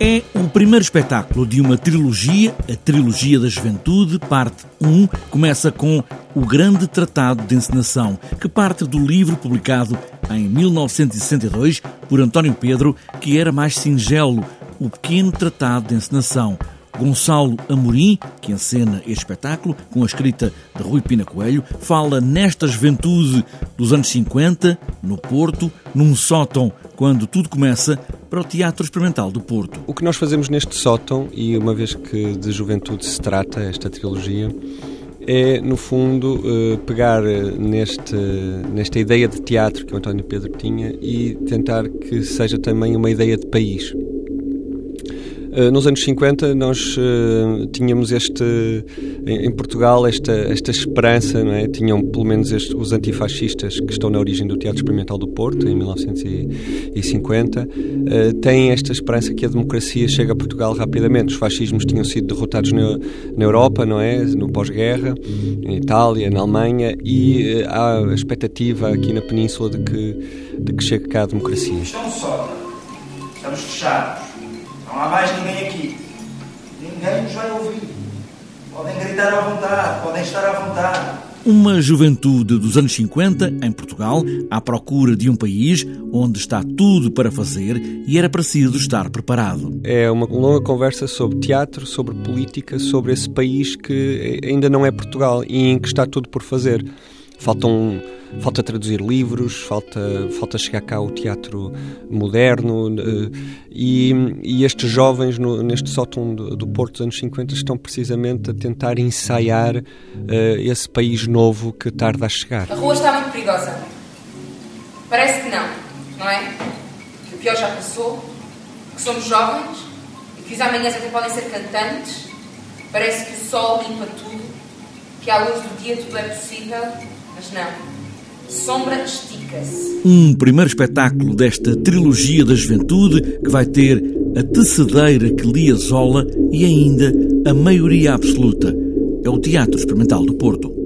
É o primeiro espetáculo de uma trilogia, a Trilogia da Juventude, parte 1, começa com O Grande Tratado de Encenação, que parte do livro publicado em 1962 por António Pedro, que era mais singelo, O Pequeno Tratado de Encenação. Gonçalo Amorim, que encena este espetáculo, com a escrita de Rui Pina Coelho, fala nesta juventude dos anos 50, no Porto, num sótão, quando tudo começa, para o Teatro Experimental do Porto. O que nós fazemos neste sótão, e uma vez que de juventude se trata, esta trilogia, é, no fundo, eh, pegar eh, neste, nesta ideia de teatro que o António Pedro tinha e tentar que seja também uma ideia de país. Eh, nos anos 50 nós uh, tínhamos este em, Portugal esta esta esperança, não é? Tinham pelo menos este, os antifascistas que estão na origem do Teatro Experimental do Porto em 1950 uh, eh, têm esta esperança que a democracia chega a Portugal rapidamente. Os fascismos tinham sido derrotados na, Europa, não é? No pós-guerra, em Itália, na Alemanha e há a expectativa aqui na Península de que de que chegue cá a democracia. Estamos fechados não há mais ninguém aqui. Ninguém nos vai ouvir. Podem gritar à vontade, podem estar à vontade. Uma juventude dos anos 50, em Portugal, à procura de um país onde está tudo para fazer e era preciso estar preparado. É uma longa conversa sobre teatro, sobre política, sobre esse país que ainda não é Portugal e em que está tudo por fazer. Faltam falta traduzir livros, falta, falta chegar cá o teatro moderno eh, e, e estes jovens no, neste sótão do, do, Porto dos anos 50 estão precisamente a tentar ensaiar uh, esse país novo que tarda a chegar. A rua está muito perigosa. Parece que não, não é? Que o pior já passou, que somos jovens e que os amanhãs até podem ser cantantes. Parece que o sol limpa tudo, que à luz do dia tudo é possível, mas não. Sombra estica-se. Um primeiro espetáculo desta trilogia da juventude que vai ter a tecedeira que lia Zola e ainda a maioria absoluta. É o Teatro Experimental do Porto.